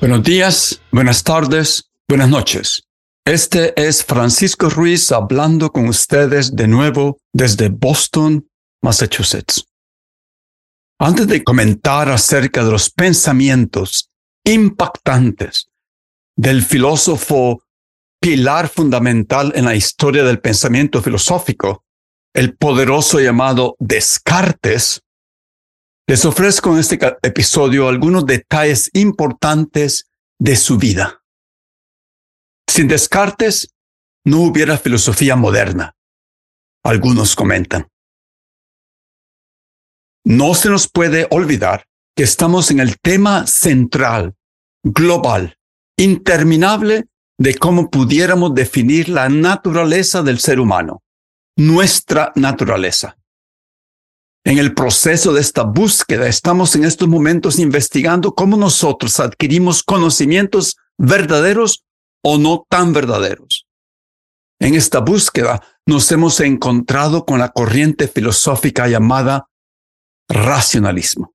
Buenos días, buenas tardes, buenas noches. Este es Francisco Ruiz hablando con ustedes de nuevo desde Boston, Massachusetts. Antes de comentar acerca de los pensamientos impactantes del filósofo pilar fundamental en la historia del pensamiento filosófico, el poderoso llamado Descartes, les ofrezco en este episodio algunos detalles importantes de su vida. Sin Descartes, no hubiera filosofía moderna. Algunos comentan. No se nos puede olvidar que estamos en el tema central, global, interminable de cómo pudiéramos definir la naturaleza del ser humano, nuestra naturaleza. En el proceso de esta búsqueda estamos en estos momentos investigando cómo nosotros adquirimos conocimientos verdaderos o no tan verdaderos. En esta búsqueda nos hemos encontrado con la corriente filosófica llamada racionalismo.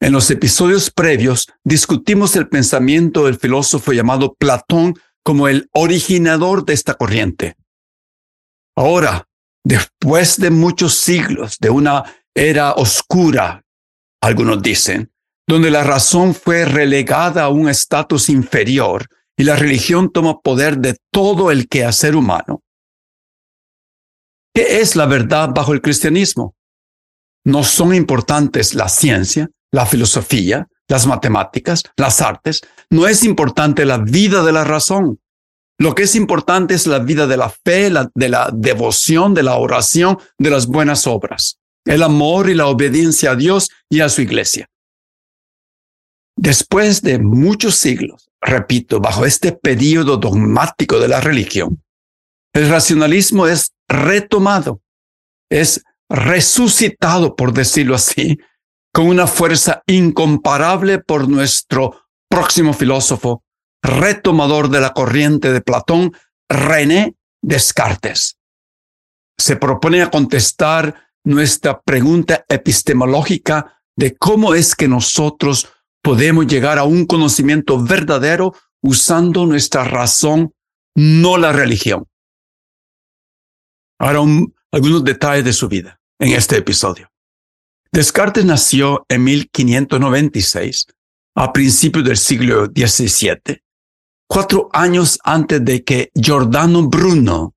En los episodios previos discutimos el pensamiento del filósofo llamado Platón como el originador de esta corriente. Ahora, después de muchos siglos de una era oscura, algunos dicen, donde la razón fue relegada a un estatus inferior y la religión toma poder de todo el quehacer humano. ¿Qué es la verdad bajo el cristianismo? No son importantes la ciencia, la filosofía, las matemáticas, las artes. No es importante la vida de la razón. Lo que es importante es la vida de la fe, de la devoción, de la oración, de las buenas obras, el amor y la obediencia a Dios y a su iglesia. Después de muchos siglos, repito, bajo este periodo dogmático de la religión, el racionalismo es retomado, es resucitado, por decirlo así, con una fuerza incomparable por nuestro próximo filósofo, retomador de la corriente de Platón, René Descartes. Se propone a contestar nuestra pregunta epistemológica de cómo es que nosotros podemos llegar a un conocimiento verdadero usando nuestra razón, no la religión. Ahora algunos detalles de su vida en este episodio. Descartes nació en 1596, a principios del siglo XVII, cuatro años antes de que Giordano Bruno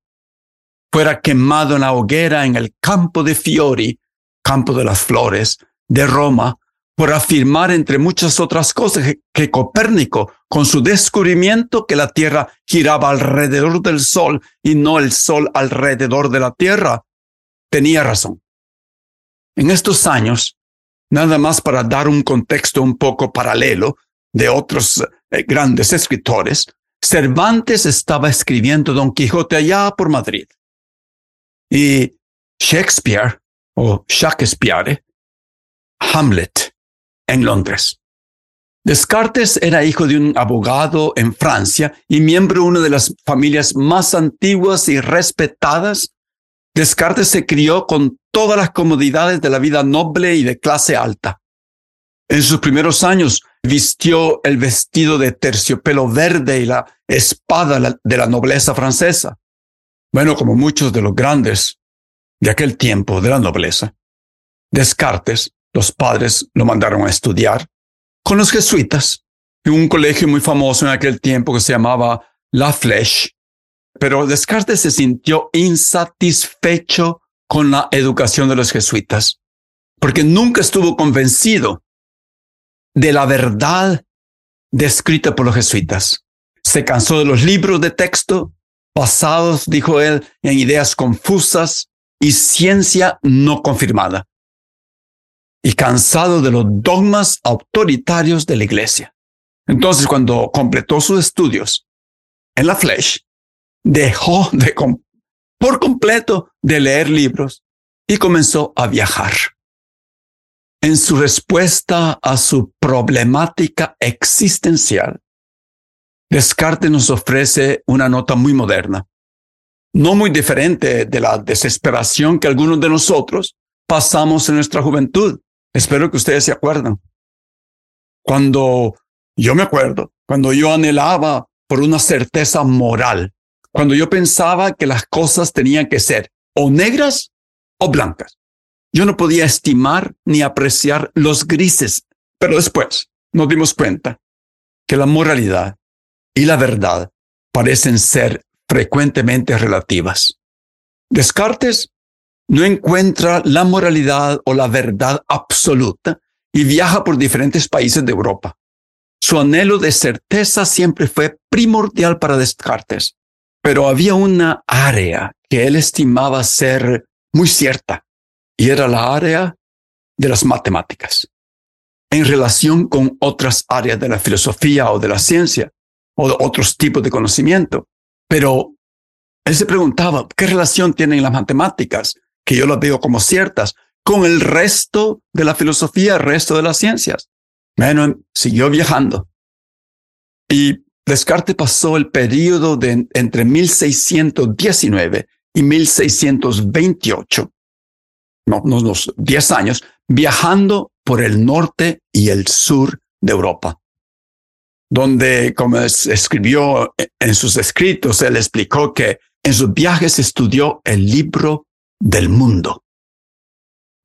fuera quemado en la hoguera en el campo de Fiori, campo de las flores, de Roma, por afirmar, entre muchas otras cosas, que Copérnico, con su descubrimiento que la Tierra giraba alrededor del Sol y no el Sol alrededor de la Tierra, tenía razón. En estos años, nada más para dar un contexto un poco paralelo de otros eh, grandes escritores, Cervantes estaba escribiendo Don Quijote allá por Madrid. Y Shakespeare, o Shakespeare, Hamlet, en Londres. Descartes era hijo de un abogado en Francia y miembro de una de las familias más antiguas y respetadas. Descartes se crió con todas las comodidades de la vida noble y de clase alta. En sus primeros años vistió el vestido de terciopelo verde y la espada de la nobleza francesa. Bueno, como muchos de los grandes de aquel tiempo de la nobleza, Descartes, los padres lo mandaron a estudiar con los jesuitas en un colegio muy famoso en aquel tiempo que se llamaba La Flèche. Pero Descartes se sintió insatisfecho con la educación de los jesuitas, porque nunca estuvo convencido de la verdad descrita por los jesuitas. Se cansó de los libros de texto basados, dijo él, en ideas confusas y ciencia no confirmada. Y cansado de los dogmas autoritarios de la iglesia. Entonces, cuando completó sus estudios en la Flesh, dejó de por completo de leer libros y comenzó a viajar. En su respuesta a su problemática existencial, Descartes nos ofrece una nota muy moderna, no muy diferente de la desesperación que algunos de nosotros pasamos en nuestra juventud. Espero que ustedes se acuerdan. Cuando yo me acuerdo, cuando yo anhelaba por una certeza moral, cuando yo pensaba que las cosas tenían que ser o negras o blancas. Yo no podía estimar ni apreciar los grises, pero después nos dimos cuenta que la moralidad y la verdad parecen ser frecuentemente relativas. Descartes no encuentra la moralidad o la verdad absoluta y viaja por diferentes países de Europa. Su anhelo de certeza siempre fue primordial para Descartes, pero había una área que él estimaba ser muy cierta y era la área de las matemáticas en relación con otras áreas de la filosofía o de la ciencia o de otros tipos de conocimiento. Pero él se preguntaba, ¿qué relación tienen las matemáticas, que yo las veo como ciertas, con el resto de la filosofía, el resto de las ciencias? Bueno, siguió viajando. Y Descartes pasó el periodo entre 1619 y 1628, no, unos 10 años, viajando por el norte y el sur de Europa donde, como escribió en sus escritos, él explicó que en sus viajes estudió el libro del mundo.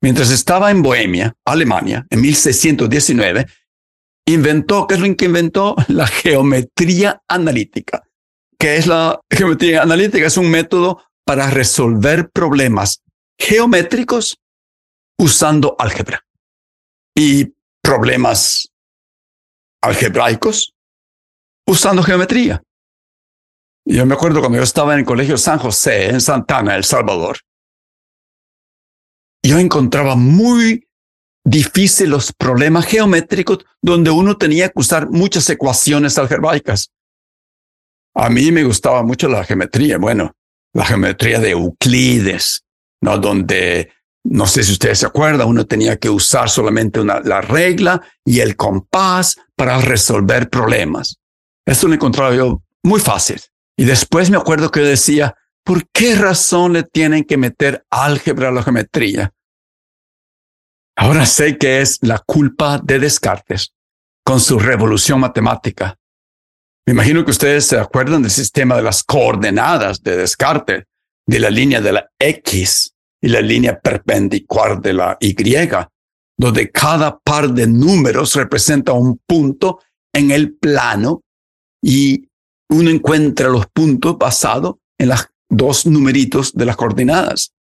Mientras estaba en Bohemia, Alemania, en 1619, inventó, ¿qué es lo que inventó? La geometría analítica. ¿Qué es la geometría analítica? Es un método para resolver problemas geométricos usando álgebra y problemas algebraicos usando geometría. Yo me acuerdo cuando yo estaba en el Colegio San José, en Santana, El Salvador, yo encontraba muy difícil los problemas geométricos donde uno tenía que usar muchas ecuaciones algebraicas. A mí me gustaba mucho la geometría, bueno, la geometría de Euclides, ¿no? Donde, no sé si ustedes se acuerdan, uno tenía que usar solamente una, la regla y el compás para resolver problemas. Esto lo encontraba yo muy fácil. Y después me acuerdo que decía, ¿por qué razón le tienen que meter álgebra a la geometría? Ahora sé que es la culpa de Descartes con su revolución matemática. Me imagino que ustedes se acuerdan del sistema de las coordenadas de Descartes, de la línea de la X y la línea perpendicular de la Y, donde cada par de números representa un punto en el plano y uno encuentra los puntos basados en los dos numeritos de las coordenadas.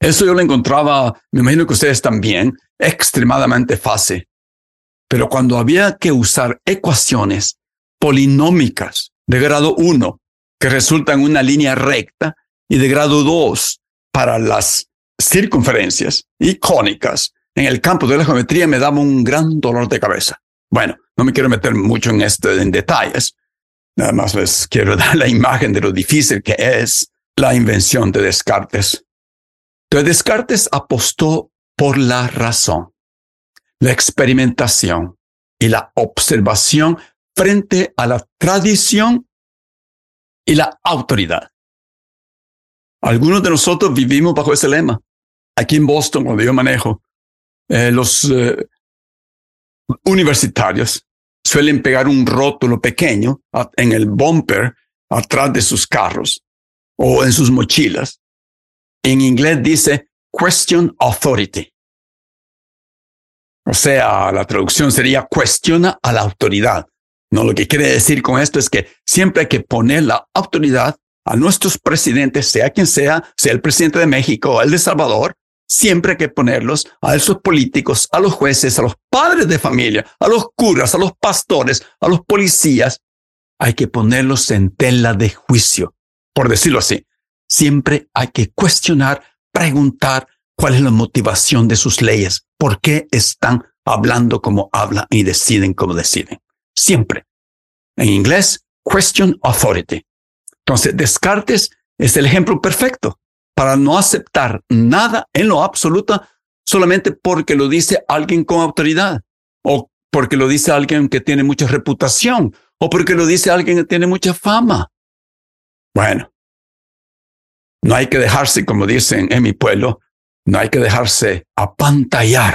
Eso yo lo encontraba, me imagino que ustedes también, extremadamente fácil. Pero cuando había que usar ecuaciones polinómicas de grado 1, que resultan una línea recta, y de grado 2 para las circunferencias y cónicas, en el campo de la geometría me daba un gran dolor de cabeza. Bueno, no me quiero meter mucho en, este, en detalles, Nada más les quiero dar la imagen de lo difícil que es la invención de Descartes. Descartes apostó por la razón, la experimentación y la observación frente a la tradición y la autoridad. Algunos de nosotros vivimos bajo ese lema. Aquí en Boston, donde yo manejo, eh, los eh, universitarios suelen pegar un rótulo pequeño en el bumper atrás de sus carros o en sus mochilas. En inglés dice question authority. O sea, la traducción sería cuestiona a la autoridad. No, lo que quiere decir con esto es que siempre hay que poner la autoridad a nuestros presidentes, sea quien sea, sea el presidente de México o el de Salvador, siempre hay que ponerlos a esos políticos, a los jueces, a los padres de familia, a los curas, a los pastores, a los policías, hay que ponerlos en tela de juicio, por decirlo así. Siempre hay que cuestionar, preguntar cuál es la motivación de sus leyes, por qué están hablando como hablan y deciden como deciden. Siempre. En inglés, question authority. Entonces, Descartes es el ejemplo perfecto para no aceptar nada en lo absoluto solamente porque lo dice alguien con autoridad o porque lo dice alguien que tiene mucha reputación o porque lo dice alguien que tiene mucha fama. Bueno, no hay que dejarse, como dicen en mi pueblo, no hay que dejarse apantallar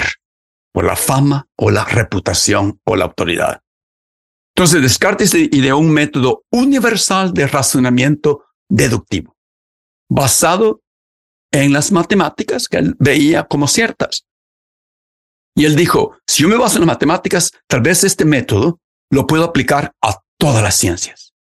por la fama o la reputación o la autoridad. Entonces, Descartes ideó un método universal de razonamiento deductivo, basado en las matemáticas que él veía como ciertas. Y él dijo, si yo me baso en las matemáticas, tal vez este método lo puedo aplicar a todas las ciencias.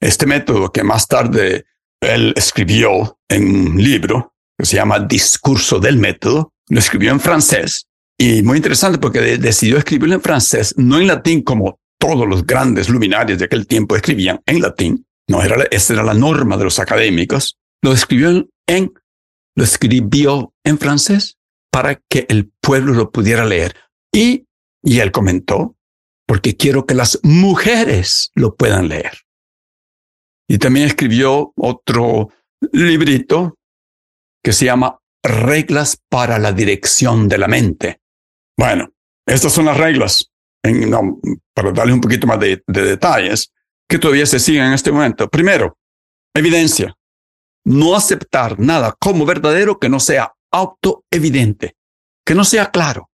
Este método que más tarde él escribió en un libro que se llama Discurso del Método, lo escribió en francés y muy interesante porque decidió escribirlo en francés, no en latín como todos los grandes luminarios de aquel tiempo escribían en latín, no era, esa era la norma de los académicos, lo escribió en, lo escribió en francés para que el pueblo lo pudiera leer. Y, y él comentó, porque quiero que las mujeres lo puedan leer. Y también escribió otro librito que se llama Reglas para la dirección de la mente. Bueno, estas son las reglas, para darle un poquito más de detalles, que todavía se siguen en este momento. Primero, evidencia. No aceptar nada como verdadero que no sea autoevidente, que no sea claro.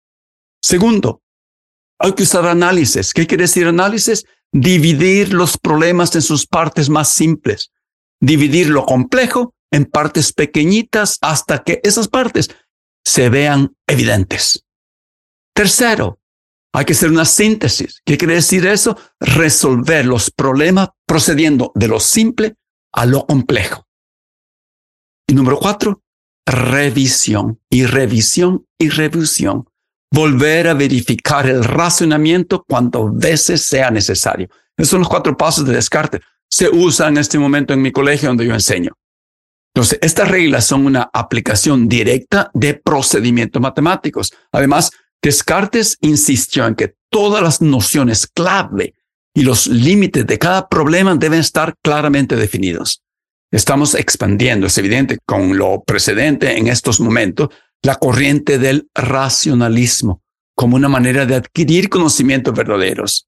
Segundo, hay que usar análisis. ¿Qué quiere decir análisis? Dividir los problemas en sus partes más simples. Dividir lo complejo en partes pequeñitas hasta que esas partes se vean evidentes. Tercero, hay que hacer una síntesis. ¿Qué quiere decir eso? Resolver los problemas procediendo de lo simple a lo complejo. Y número cuatro, revisión y revisión y revisión. Volver a verificar el razonamiento cuantas veces sea necesario. Esos son los cuatro pasos de Descartes. Se usa en este momento en mi colegio donde yo enseño. Entonces, estas reglas son una aplicación directa de procedimientos matemáticos. Además, Descartes insistió en que todas las nociones clave y los límites de cada problema deben estar claramente definidos. Estamos expandiendo, es evidente, con lo precedente en estos momentos, la corriente del racionalismo como una manera de adquirir conocimientos verdaderos.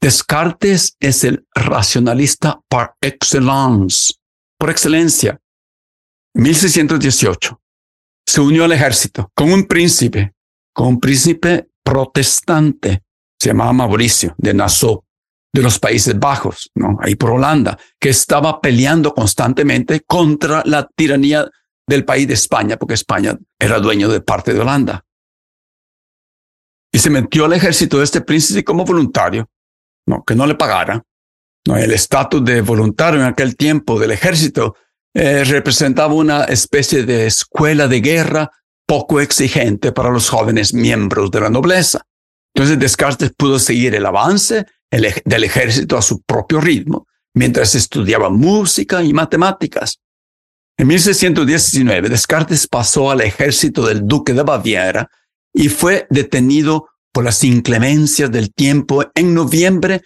Descartes es el racionalista par excellence, por excelencia. En 1618 se unió al ejército con un príncipe, con un príncipe protestante, se llamaba Mauricio de Nassau, de los Países Bajos, ¿no? ahí por Holanda, que estaba peleando constantemente contra la tiranía del país de España, porque España era dueño de parte de Holanda. Y se metió al ejército de este príncipe como voluntario, no, que no le pagara. No, el estatus de voluntario en aquel tiempo del ejército eh, representaba una especie de escuela de guerra poco exigente para los jóvenes miembros de la nobleza. Entonces Descartes pudo seguir el avance del ejército a su propio ritmo mientras estudiaba música y matemáticas. En 1619, Descartes pasó al ejército del duque de Baviera y fue detenido por las inclemencias del tiempo en noviembre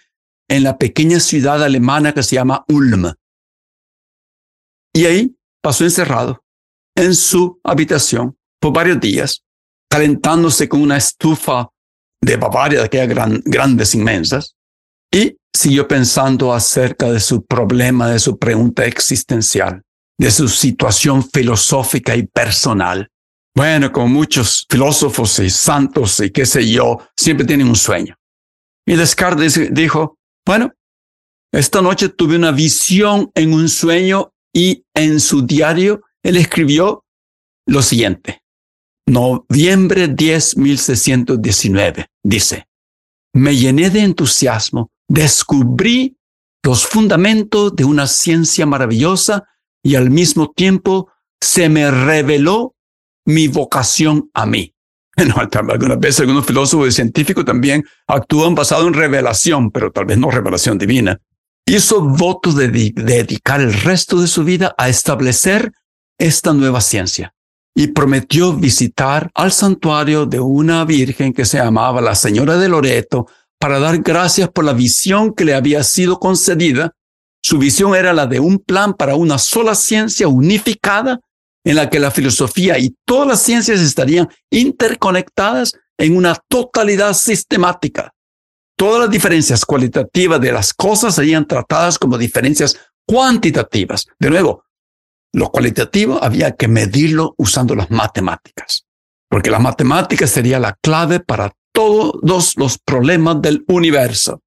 en la pequeña ciudad alemana que se llama Ulm. Y ahí pasó encerrado en su habitación por varios días, calentándose con una estufa de Bavaria, de aquellas grandes, inmensas, y siguió pensando acerca de su problema, de su pregunta existencial de su situación filosófica y personal. Bueno, como muchos filósofos y santos y qué sé yo, siempre tienen un sueño. Y Descartes dijo, bueno, esta noche tuve una visión en un sueño y en su diario él escribió lo siguiente. Noviembre 10, 1619, dice, me llené de entusiasmo, descubrí los fundamentos de una ciencia maravillosa y al mismo tiempo se me reveló mi vocación a mí. Algunas veces algunos filósofos y científicos también actúan basado en revelación, pero tal vez no revelación divina. Hizo voto de dedicar el resto de su vida a establecer esta nueva ciencia y prometió visitar al santuario de una virgen que se llamaba la Señora de Loreto para dar gracias por la visión que le había sido concedida. Su visión era la de un plan para una sola ciencia unificada en la que la filosofía y todas las ciencias estarían interconectadas en una totalidad sistemática. Todas las diferencias cualitativas de las cosas serían tratadas como diferencias cuantitativas. De nuevo, lo cualitativo había que medirlo usando las matemáticas, porque la matemática sería la clave para todos los problemas del universo.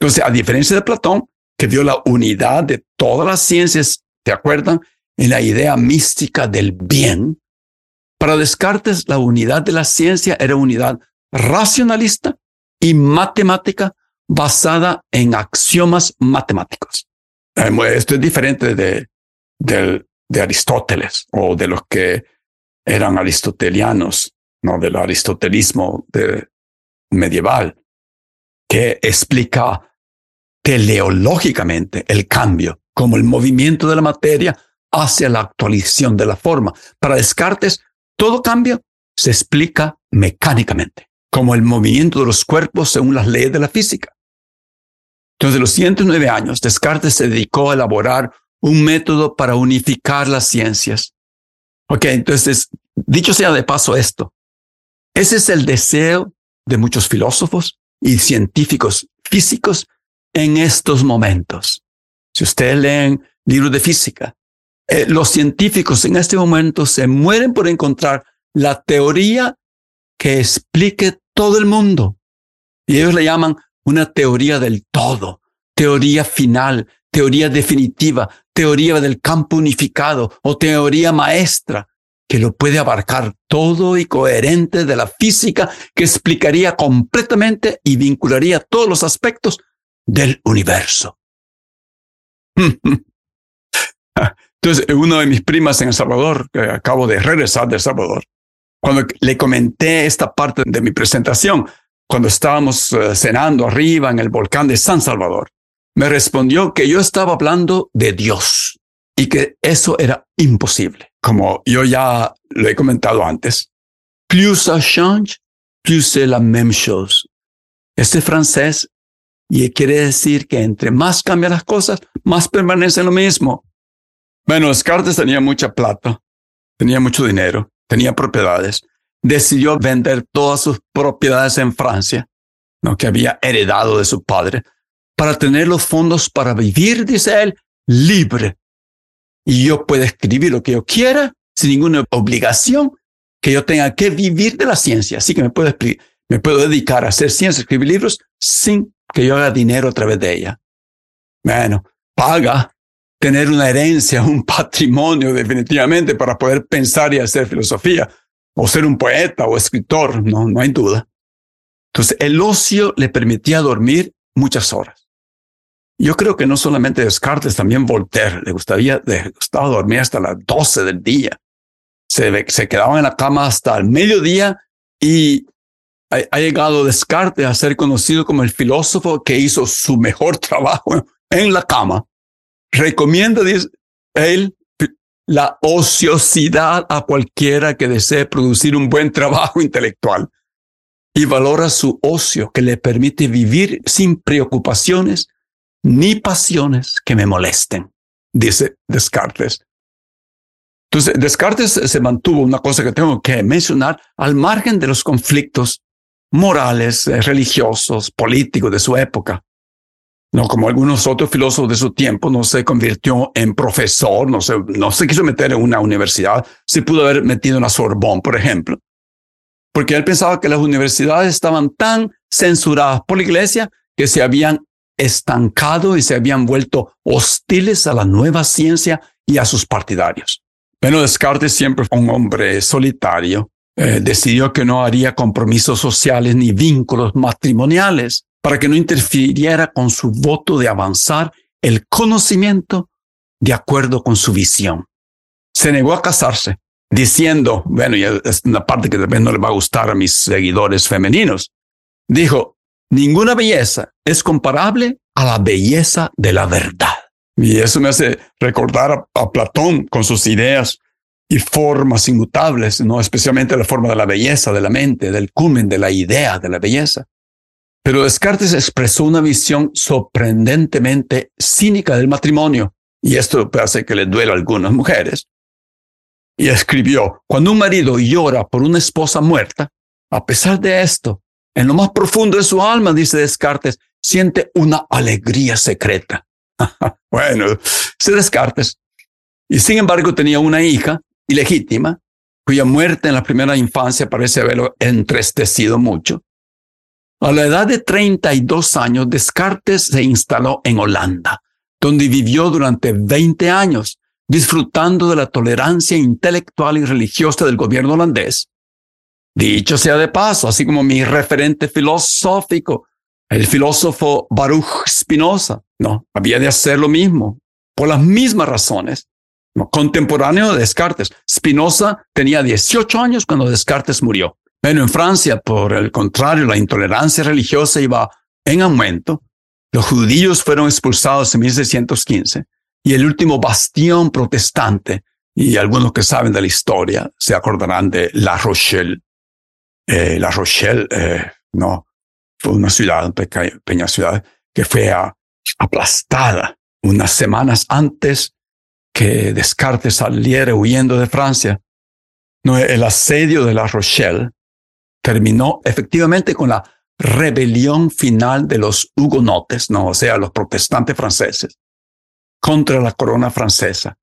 Entonces, a diferencia de Platón, que vio la unidad de todas las ciencias, ¿te acuerdan? En la idea mística del bien, para Descartes la unidad de la ciencia era unidad racionalista y matemática basada en axiomas matemáticos. Esto es diferente de de Aristóteles o de los que eran aristotelianos, no del aristotelismo medieval, que explica teleológicamente el cambio como el movimiento de la materia hacia la actualización de la forma. Para Descartes, todo cambio se explica mecánicamente, como el movimiento de los cuerpos según las leyes de la física. Entonces, los 109 años, Descartes se dedicó a elaborar un método para unificar las ciencias. Ok, entonces, dicho sea de paso esto, ese es el deseo de muchos filósofos y científicos físicos en estos momentos. Si ustedes leen libros de física, eh, los científicos en este momento se mueren por encontrar la teoría que explique todo el mundo. Y ellos le llaman una teoría del todo, teoría final, teoría definitiva, teoría del campo unificado o teoría maestra que lo puede abarcar todo y coherente de la física que explicaría completamente y vincularía todos los aspectos del universo. Entonces, uno de mis primas en El Salvador, que acabo de regresar de El Salvador, cuando le comenté esta parte de mi presentación, cuando estábamos eh, cenando arriba en el volcán de San Salvador, me respondió que yo estaba hablando de Dios y que eso era imposible. Como yo ya lo he comentado antes, plus ça change, plus c'est la même chose. Este francés y quiere decir que entre más cambian las cosas, más permanece lo mismo. Bueno, Descartes tenía mucha plata, tenía mucho dinero, tenía propiedades. Decidió vender todas sus propiedades en Francia, lo que había heredado de su padre, para tener los fondos para vivir, dice él, libre. Y yo puedo escribir lo que yo quiera sin ninguna obligación que yo tenga que vivir de la ciencia. Así que me puedo, dedicar a hacer ciencia, escribir libros sin que yo haga dinero a través de ella. Bueno, paga tener una herencia, un patrimonio definitivamente para poder pensar y hacer filosofía o ser un poeta o escritor, no, no hay duda. Entonces, el ocio le permitía dormir muchas horas. Yo creo que no solamente Descartes, también Voltaire le gustaría, le gustaba dormir hasta las 12 del día. Se, se quedaban en la cama hasta el mediodía y ha, llegado Descartes a ser conocido como el filósofo que hizo su mejor trabajo en la cama. Recomienda, dice él, la ociosidad a cualquiera que desee producir un buen trabajo intelectual y valora su ocio que le permite vivir sin preocupaciones ni pasiones que me molesten, dice Descartes. Entonces, Descartes se mantuvo una cosa que tengo que mencionar al margen de los conflictos morales, eh, religiosos, políticos de su época. No como algunos otros filósofos de su tiempo, no se convirtió en profesor, no se, no se quiso meter en una universidad, se pudo haber metido en la Sorbonne, por ejemplo, porque él pensaba que las universidades estaban tan censuradas por la iglesia que se habían estancado y se habían vuelto hostiles a la nueva ciencia y a sus partidarios. Pero Descartes siempre fue un hombre solitario. Eh, decidió que no haría compromisos sociales ni vínculos matrimoniales para que no interfiriera con su voto de avanzar el conocimiento de acuerdo con su visión. Se negó a casarse diciendo, bueno, y es una parte que también no le va a gustar a mis seguidores femeninos, dijo, ninguna belleza es comparable a la belleza de la verdad. Y eso me hace recordar a, Platón con sus ideas y formas inmutables, no especialmente la forma de la belleza, de la mente, del cumen, de la idea de la belleza. Pero Descartes expresó una visión sorprendentemente cínica del matrimonio, y esto hace que le duela a algunas mujeres. Y escribió, cuando un marido llora por una esposa muerta, a pesar de esto, en lo más profundo de su alma, dice Descartes, siente una alegría secreta. bueno, se Descartes. Y sin embargo tenía una hija ilegítima, cuya muerte en la primera infancia parece haberlo entristecido mucho. A la edad de 32 años, Descartes se instaló en Holanda, donde vivió durante 20 años, disfrutando de la tolerancia intelectual y religiosa del gobierno holandés. Dicho sea de paso, así como mi referente filosófico, el filósofo Baruch Spinoza, no, había de hacer lo mismo, por las mismas razones. Contemporáneo de Descartes. Spinoza tenía 18 años cuando Descartes murió. Bueno, en Francia, por el contrario, la intolerancia religiosa iba en aumento. Los judíos fueron expulsados en 1615 y el último bastión protestante, y algunos que saben de la historia se acordarán de La Rochelle. Eh, la Rochelle, eh, no, fue una ciudad, pequeña ciudad, que fue aplastada unas semanas antes que Descartes saliera huyendo de Francia. No, el asedio de La Rochelle terminó efectivamente con la rebelión final de los hugonotes, no, o sea, los protestantes franceses, contra la corona francesa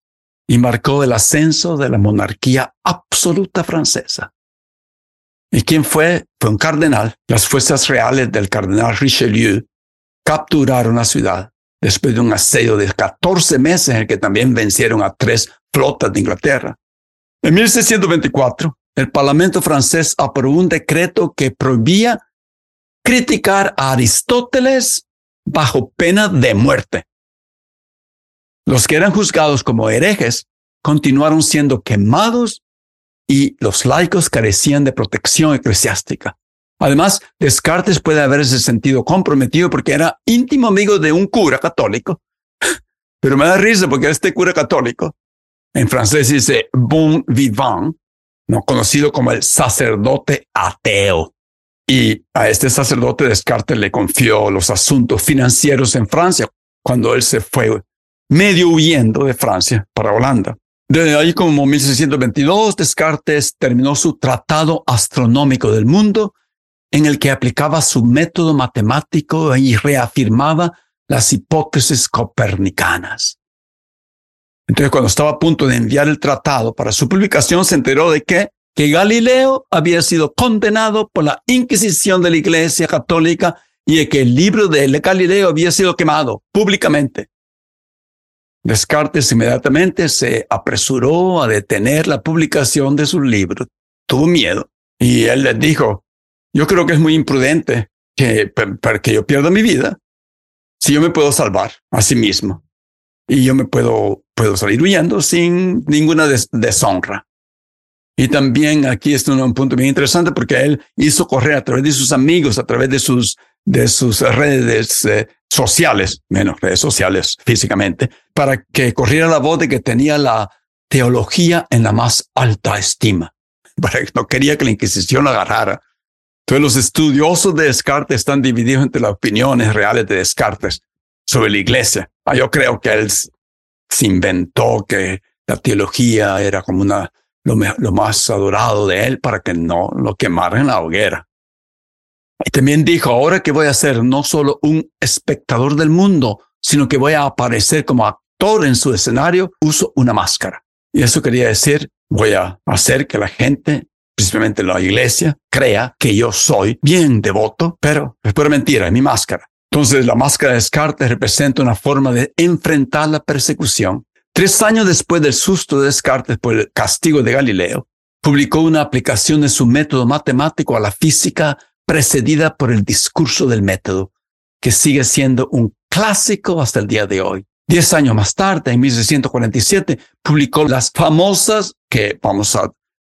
y marcó el ascenso de la monarquía absoluta francesa. ¿Y quién fue? Fue un cardenal. Las fuerzas reales del cardenal Richelieu capturaron la ciudad después de un asedio de 14 meses en el que también vencieron a tres flotas de Inglaterra. En 1624, el Parlamento francés aprobó un decreto que prohibía criticar a Aristóteles bajo pena de muerte. Los que eran juzgados como herejes continuaron siendo quemados y los laicos carecían de protección eclesiástica. Además, Descartes puede haberse sentido comprometido porque era íntimo amigo de un cura católico. Pero me da risa porque este cura católico, en francés dice bon vivant, no conocido como el sacerdote ateo. Y a este sacerdote Descartes le confió los asuntos financieros en Francia cuando él se fue medio huyendo de Francia para Holanda. Desde ahí, como 1622, Descartes terminó su Tratado Astronómico del Mundo, en el que aplicaba su método matemático y reafirmaba las hipótesis copernicanas. Entonces, cuando estaba a punto de enviar el tratado para su publicación, se enteró de que, que Galileo había sido condenado por la Inquisición de la Iglesia Católica y de que el libro de Galileo había sido quemado públicamente. Descartes inmediatamente se apresuró a detener la publicación de su libro. Tuvo miedo y él les dijo, yo creo que es muy imprudente que, para que yo pierda mi vida si yo me puedo salvar a sí mismo y yo me puedo, puedo salir huyendo sin ninguna deshonra. Y también aquí es un, punto bien interesante porque él hizo correr a través de sus amigos, a través de sus, de sus redes eh, sociales, menos redes sociales físicamente, para que corriera la voz de que tenía la teología en la más alta estima. Para no quería que la Inquisición la agarrara. Entonces los estudiosos de Descartes están divididos entre las opiniones reales de Descartes sobre la iglesia. Ah, yo creo que él se inventó que la teología era como una, lo, lo más adorado de él para que no lo quemaran en la hoguera. Y también dijo, ahora que voy a ser no solo un espectador del mundo, sino que voy a aparecer como actor en su escenario, uso una máscara. Y eso quería decir, voy a hacer que la gente, principalmente la iglesia, crea que yo soy bien devoto, pero es pura mentira, es mi máscara. Entonces, la máscara de Descartes representa una forma de enfrentar la persecución. Tres años después del susto de Descartes por el castigo de Galileo, publicó una aplicación de su método matemático a la física precedida por el discurso del método, que sigue siendo un clásico hasta el día de hoy. Diez años más tarde, en 1647, publicó las famosas que vamos a, en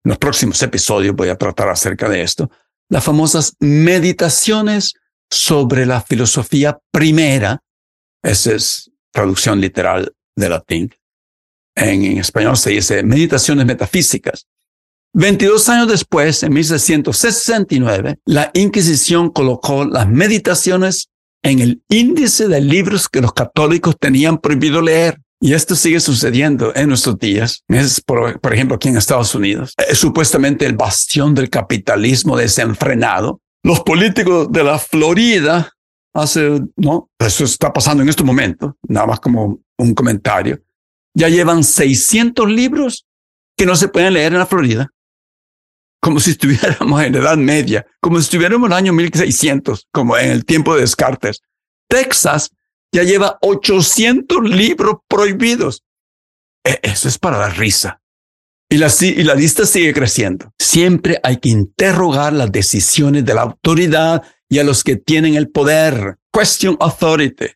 los próximos episodios voy a tratar acerca de esto, las famosas meditaciones sobre la filosofía primera, esa es traducción literal de latín, en, español se dice meditaciones metafísicas. 22 años después, en 1669, la Inquisición colocó las meditaciones en el índice de libros que los católicos tenían prohibido leer. Y esto sigue sucediendo en nuestros días. Es, por, ejemplo, aquí en Estados Unidos. Es supuestamente el bastión del capitalismo desenfrenado. Los políticos de la Florida hace, no, eso está pasando en este momento, nada más como un comentario. Ya llevan 600 libros que no se pueden leer en la Florida. Como si estuviéramos en Edad Media, como si estuviéramos en el año 1600, como en el tiempo de Descartes. Texas ya lleva 800 libros prohibidos. E, eso es para la risa. Y la, y la lista sigue creciendo. Siempre hay que interrogar las decisiones de la autoridad y a los que tienen el poder. Question authority.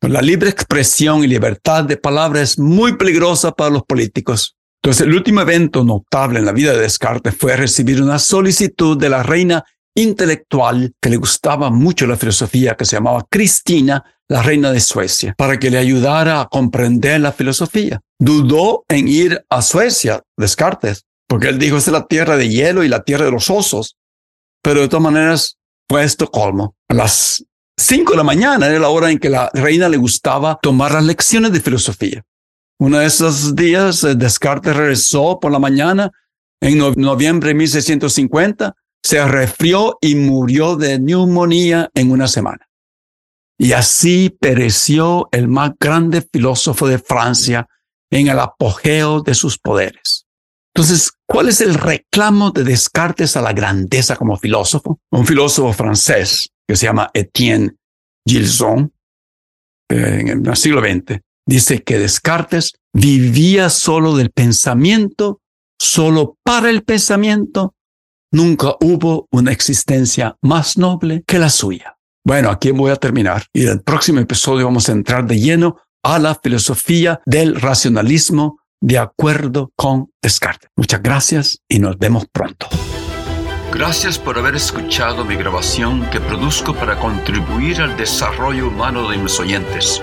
La libre expresión y libertad de palabra es muy peligrosa para los políticos. Entonces, el último evento notable en la vida de Descartes fue recibir una solicitud de la reina intelectual que le gustaba mucho la filosofía, que se llamaba Cristina, la reina de Suecia, para que le ayudara a comprender la filosofía. Dudó en ir a Suecia, Descartes, porque él dijo, es la tierra de hielo y la tierra de los osos. Pero de todas maneras, fue Estocolmo. A las cinco de la mañana era la hora en que la reina le gustaba tomar las lecciones de filosofía. Uno de esos días, eh, Descartes regresó por la mañana en noviembre de 1650, se resfrió y murió de neumonía en una semana. Y así pereció el más grande filósofo de Francia en el apogeo de sus poderes. Entonces, ¿cuál es el reclamo de Descartes a la grandeza como filósofo? Un filósofo francés que se llama Etienne Gilson, eh, en el siglo XX, dice que Descartes vivía solo del pensamiento, solo para el pensamiento. Nunca hubo una existencia más noble que la suya. Bueno, aquí voy a terminar y en el próximo episodio vamos a entrar de lleno a la filosofía del racionalismo de acuerdo con Descartes. Muchas gracias y nos vemos pronto. Gracias por haber escuchado mi grabación que produzco para contribuir al desarrollo humano de mis oyentes.